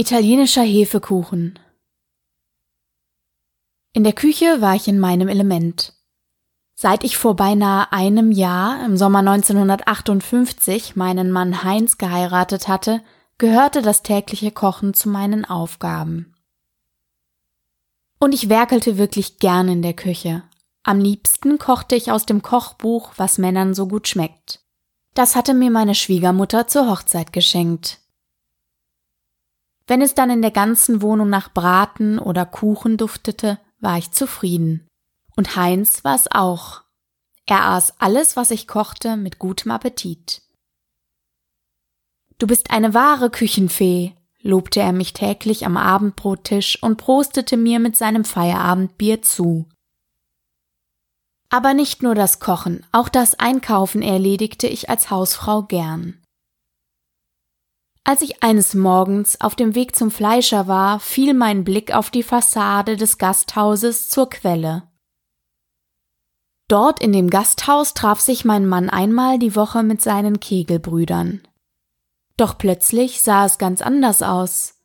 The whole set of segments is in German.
Italienischer Hefekuchen. In der Küche war ich in meinem Element. Seit ich vor beinahe einem Jahr, im Sommer 1958, meinen Mann Heinz geheiratet hatte, gehörte das tägliche Kochen zu meinen Aufgaben. Und ich werkelte wirklich gern in der Küche. Am liebsten kochte ich aus dem Kochbuch, was Männern so gut schmeckt. Das hatte mir meine Schwiegermutter zur Hochzeit geschenkt. Wenn es dann in der ganzen Wohnung nach Braten oder Kuchen duftete, war ich zufrieden. Und Heinz war es auch. Er aß alles, was ich kochte, mit gutem Appetit. Du bist eine wahre Küchenfee, lobte er mich täglich am Abendbrottisch und prostete mir mit seinem Feierabendbier zu. Aber nicht nur das Kochen, auch das Einkaufen erledigte ich als Hausfrau gern. Als ich eines Morgens auf dem Weg zum Fleischer war, fiel mein Blick auf die Fassade des Gasthauses zur Quelle. Dort in dem Gasthaus traf sich mein Mann einmal die Woche mit seinen Kegelbrüdern. Doch plötzlich sah es ganz anders aus.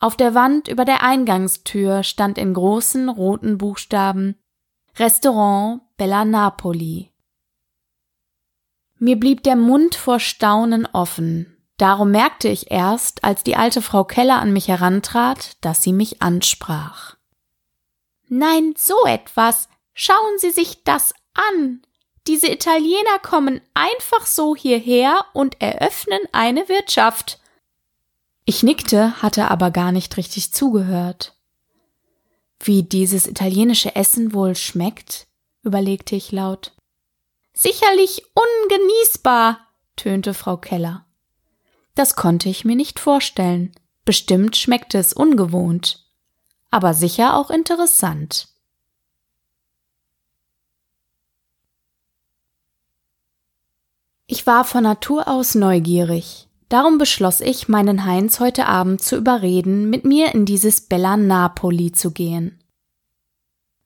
Auf der Wand über der Eingangstür stand in großen roten Buchstaben Restaurant Bella Napoli. Mir blieb der Mund vor Staunen offen, Darum merkte ich erst, als die alte Frau Keller an mich herantrat, dass sie mich ansprach. Nein, so etwas. Schauen Sie sich das an. Diese Italiener kommen einfach so hierher und eröffnen eine Wirtschaft. Ich nickte, hatte aber gar nicht richtig zugehört. Wie dieses italienische Essen wohl schmeckt, überlegte ich laut. Sicherlich ungenießbar, tönte Frau Keller. Das konnte ich mir nicht vorstellen. Bestimmt schmeckte es ungewohnt, aber sicher auch interessant. Ich war von Natur aus neugierig. Darum beschloss ich, meinen Heinz heute Abend zu überreden, mit mir in dieses Bella Napoli zu gehen.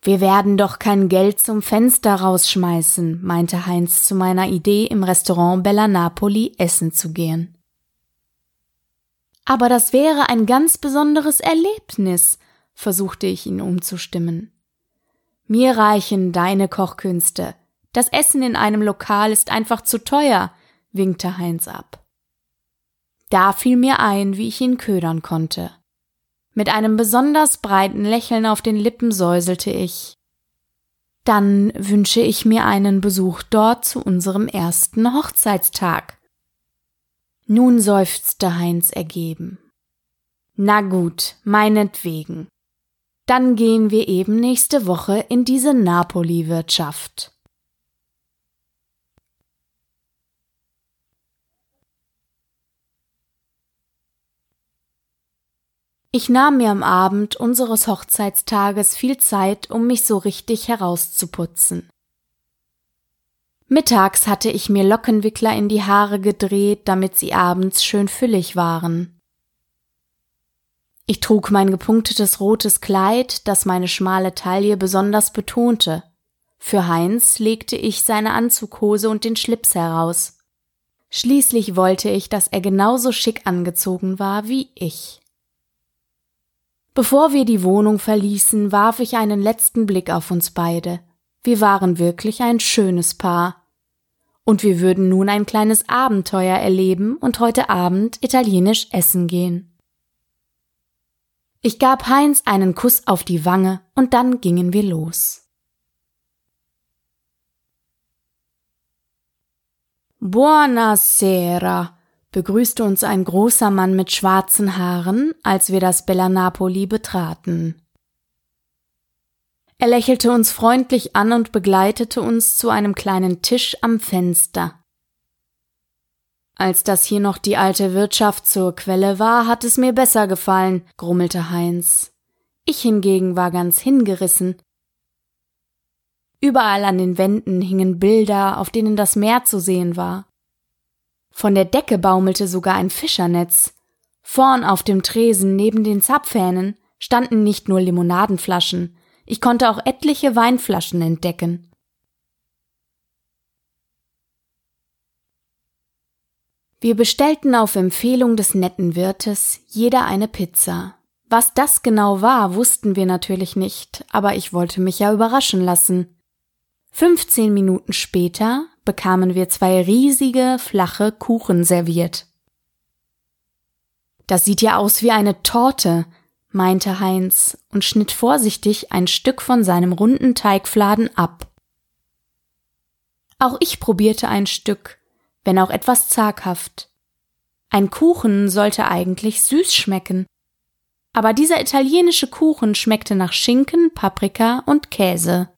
Wir werden doch kein Geld zum Fenster rausschmeißen, meinte Heinz zu meiner Idee, im Restaurant Bella Napoli essen zu gehen. Aber das wäre ein ganz besonderes Erlebnis, versuchte ich ihn umzustimmen. Mir reichen deine Kochkünste. Das Essen in einem Lokal ist einfach zu teuer, winkte Heinz ab. Da fiel mir ein, wie ich ihn ködern konnte. Mit einem besonders breiten Lächeln auf den Lippen säuselte ich. Dann wünsche ich mir einen Besuch dort zu unserem ersten Hochzeitstag. Nun seufzte Heinz ergeben. Na gut, meinetwegen. Dann gehen wir eben nächste Woche in diese Napoli-Wirtschaft. Ich nahm mir am Abend unseres Hochzeitstages viel Zeit, um mich so richtig herauszuputzen. Mittags hatte ich mir Lockenwickler in die Haare gedreht, damit sie abends schön füllig waren. Ich trug mein gepunktetes rotes Kleid, das meine schmale Taille besonders betonte. Für Heinz legte ich seine Anzughose und den Schlips heraus. Schließlich wollte ich, dass er genauso schick angezogen war wie ich. Bevor wir die Wohnung verließen, warf ich einen letzten Blick auf uns beide. Wir waren wirklich ein schönes Paar und wir würden nun ein kleines Abenteuer erleben und heute Abend italienisch essen gehen. Ich gab Heinz einen Kuss auf die Wange und dann gingen wir los. Buonasera, begrüßte uns ein großer Mann mit schwarzen Haaren, als wir das Bella Napoli betraten. Er lächelte uns freundlich an und begleitete uns zu einem kleinen Tisch am Fenster. Als das hier noch die alte Wirtschaft zur Quelle war, hat es mir besser gefallen, grummelte Heinz. Ich hingegen war ganz hingerissen. Überall an den Wänden hingen Bilder, auf denen das Meer zu sehen war. Von der Decke baumelte sogar ein Fischernetz. Vorn auf dem Tresen neben den Zapfhähnen standen nicht nur Limonadenflaschen, ich konnte auch etliche Weinflaschen entdecken. Wir bestellten auf Empfehlung des netten Wirtes jeder eine Pizza. Was das genau war, wussten wir natürlich nicht, aber ich wollte mich ja überraschen lassen. 15 Minuten später bekamen wir zwei riesige, flache Kuchen serviert. Das sieht ja aus wie eine Torte, meinte Heinz und schnitt vorsichtig ein Stück von seinem runden Teigfladen ab. Auch ich probierte ein Stück, wenn auch etwas zaghaft. Ein Kuchen sollte eigentlich süß schmecken, aber dieser italienische Kuchen schmeckte nach Schinken, Paprika und Käse.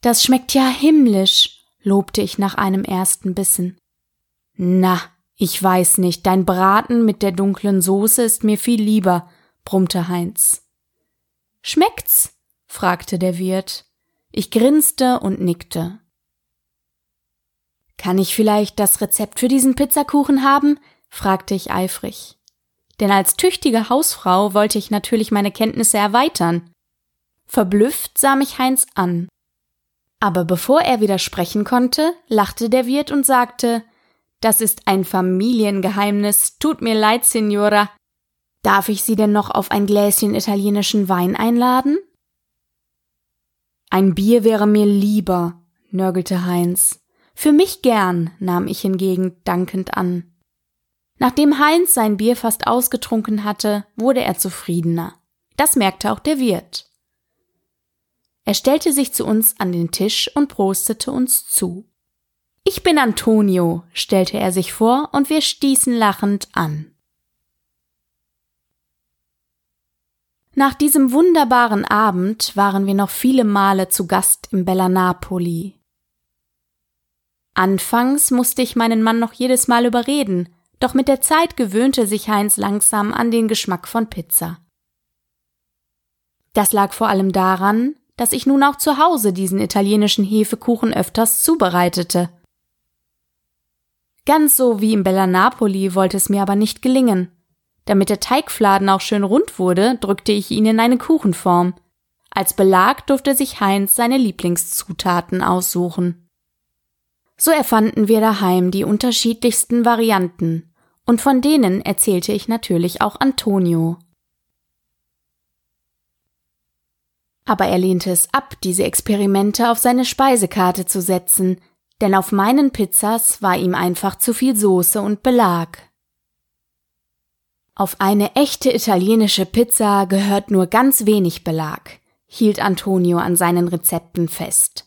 Das schmeckt ja himmlisch, lobte ich nach einem ersten Bissen. Na, ich weiß nicht, dein Braten mit der dunklen Soße ist mir viel lieber, brummte Heinz. Schmeckt's? fragte der Wirt. Ich grinste und nickte. Kann ich vielleicht das Rezept für diesen Pizzakuchen haben? fragte ich eifrig. Denn als tüchtige Hausfrau wollte ich natürlich meine Kenntnisse erweitern. Verblüfft sah mich Heinz an. Aber bevor er widersprechen konnte, lachte der Wirt und sagte, das ist ein Familiengeheimnis. Tut mir leid, Signora. Darf ich Sie denn noch auf ein Gläschen italienischen Wein einladen? Ein Bier wäre mir lieber, nörgelte Heinz. Für mich gern, nahm ich hingegen dankend an. Nachdem Heinz sein Bier fast ausgetrunken hatte, wurde er zufriedener. Das merkte auch der Wirt. Er stellte sich zu uns an den Tisch und prostete uns zu. Ich bin Antonio, stellte er sich vor, und wir stießen lachend an. Nach diesem wunderbaren Abend waren wir noch viele Male zu Gast im Bella Napoli. Anfangs musste ich meinen Mann noch jedes Mal überreden, doch mit der Zeit gewöhnte sich Heinz langsam an den Geschmack von Pizza. Das lag vor allem daran, dass ich nun auch zu Hause diesen italienischen Hefekuchen öfters zubereitete. Ganz so wie im Bella Napoli wollte es mir aber nicht gelingen. Damit der Teigfladen auch schön rund wurde, drückte ich ihn in eine Kuchenform. Als Belag durfte sich Heinz seine Lieblingszutaten aussuchen. So erfanden wir daheim die unterschiedlichsten Varianten, und von denen erzählte ich natürlich auch Antonio. Aber er lehnte es ab, diese Experimente auf seine Speisekarte zu setzen, denn auf meinen Pizzas war ihm einfach zu viel Soße und Belag. Auf eine echte italienische Pizza gehört nur ganz wenig Belag, hielt Antonio an seinen Rezepten fest.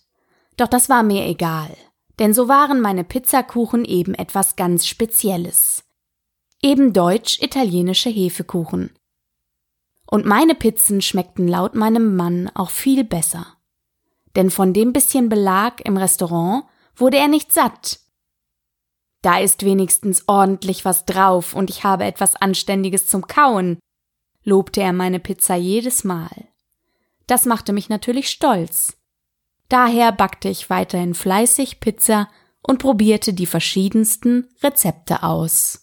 Doch das war mir egal, denn so waren meine Pizzakuchen eben etwas ganz Spezielles. Eben deutsch-italienische Hefekuchen. Und meine Pizzen schmeckten laut meinem Mann auch viel besser. Denn von dem bisschen Belag im Restaurant wurde er nicht satt. Da ist wenigstens ordentlich was drauf und ich habe etwas Anständiges zum Kauen, lobte er meine Pizza jedes Mal. Das machte mich natürlich stolz. Daher backte ich weiterhin fleißig Pizza und probierte die verschiedensten Rezepte aus.